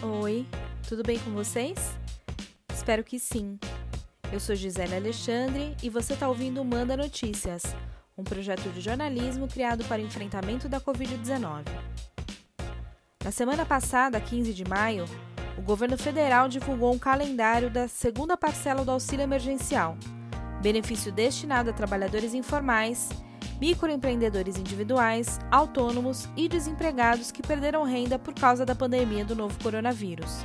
Oi, tudo bem com vocês? Espero que sim. Eu sou Gisele Alexandre e você está ouvindo Manda Notícias, um projeto de jornalismo criado para enfrentamento da Covid-19. Na semana passada, 15 de maio, o governo federal divulgou um calendário da segunda parcela do auxílio emergencial, benefício destinado a trabalhadores informais microempreendedores individuais, autônomos e desempregados que perderam renda por causa da pandemia do novo coronavírus.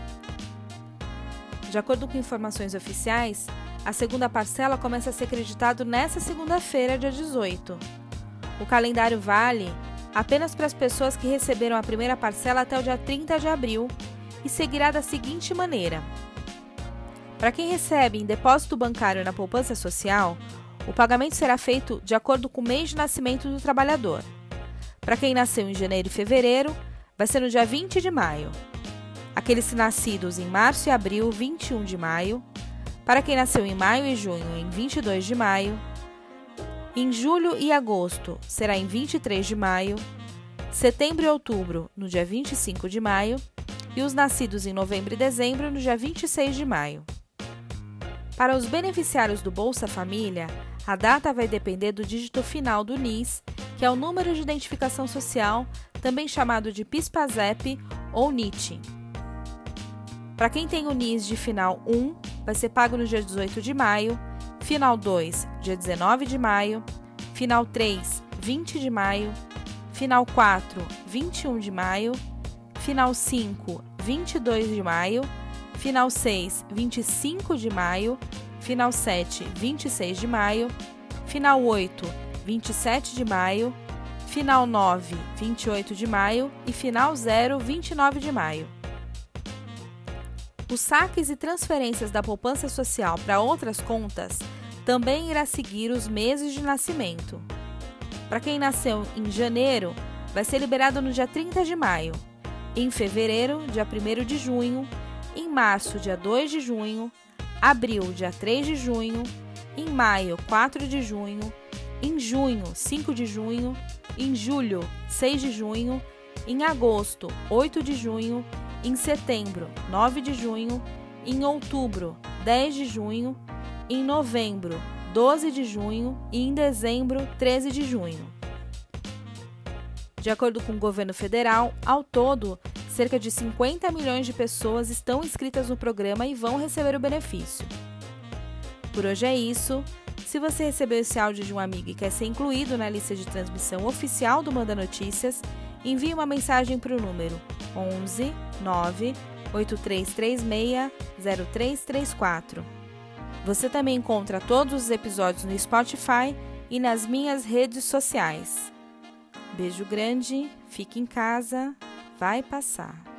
De acordo com informações oficiais, a segunda parcela começa a ser acreditado nesta segunda-feira, dia 18. O calendário vale apenas para as pessoas que receberam a primeira parcela até o dia 30 de abril e seguirá da seguinte maneira: para quem recebe em depósito bancário na poupança social, o pagamento será feito de acordo com o mês de nascimento do trabalhador. Para quem nasceu em janeiro e fevereiro, vai ser no dia 20 de maio. Aqueles nascidos em março e abril, 21 de maio. Para quem nasceu em maio e junho, em 22 de maio. Em julho e agosto, será em 23 de maio. Setembro e outubro, no dia 25 de maio. E os nascidos em novembro e dezembro, no dia 26 de maio. Para os beneficiários do Bolsa Família, a data vai depender do dígito final do NIS, que é o número de identificação social, também chamado de PIS/PASEP ou NIT. Para quem tem o NIS de final 1, vai ser pago no dia 18 de maio, final 2, dia 19 de maio, final 3, 20 de maio, final 4, 21 de maio, final 5, 22 de maio, final 6, 25 de maio, final 7, 26 de maio, final 8, 27 de maio, final 9, 28 de maio. E final 0, 29 de maio. Os saques e transferências da poupança social para outras contas também irá seguir os meses de nascimento. Para quem nasceu em janeiro, vai ser liberado no dia 30 de maio, em fevereiro, dia 1 de junho, em março, dia 2 de junho, abril, dia 3 de junho, em maio, 4 de junho, em junho, 5 de junho, em julho, 6 de junho, em agosto, 8 de junho, em setembro, 9 de junho, em outubro, 10 de junho, em novembro, 12 de junho e em dezembro, 13 de junho. De acordo com o governo federal, ao todo, cerca de 50 milhões de pessoas estão inscritas no programa e vão receber o benefício. Por hoje é isso. Se você recebeu esse áudio de um amigo e quer ser incluído na lista de transmissão oficial do Manda Notícias, envie uma mensagem para o número 11 9 8336 0334. Você também encontra todos os episódios no Spotify e nas minhas redes sociais. Beijo grande, fique em casa, vai passar.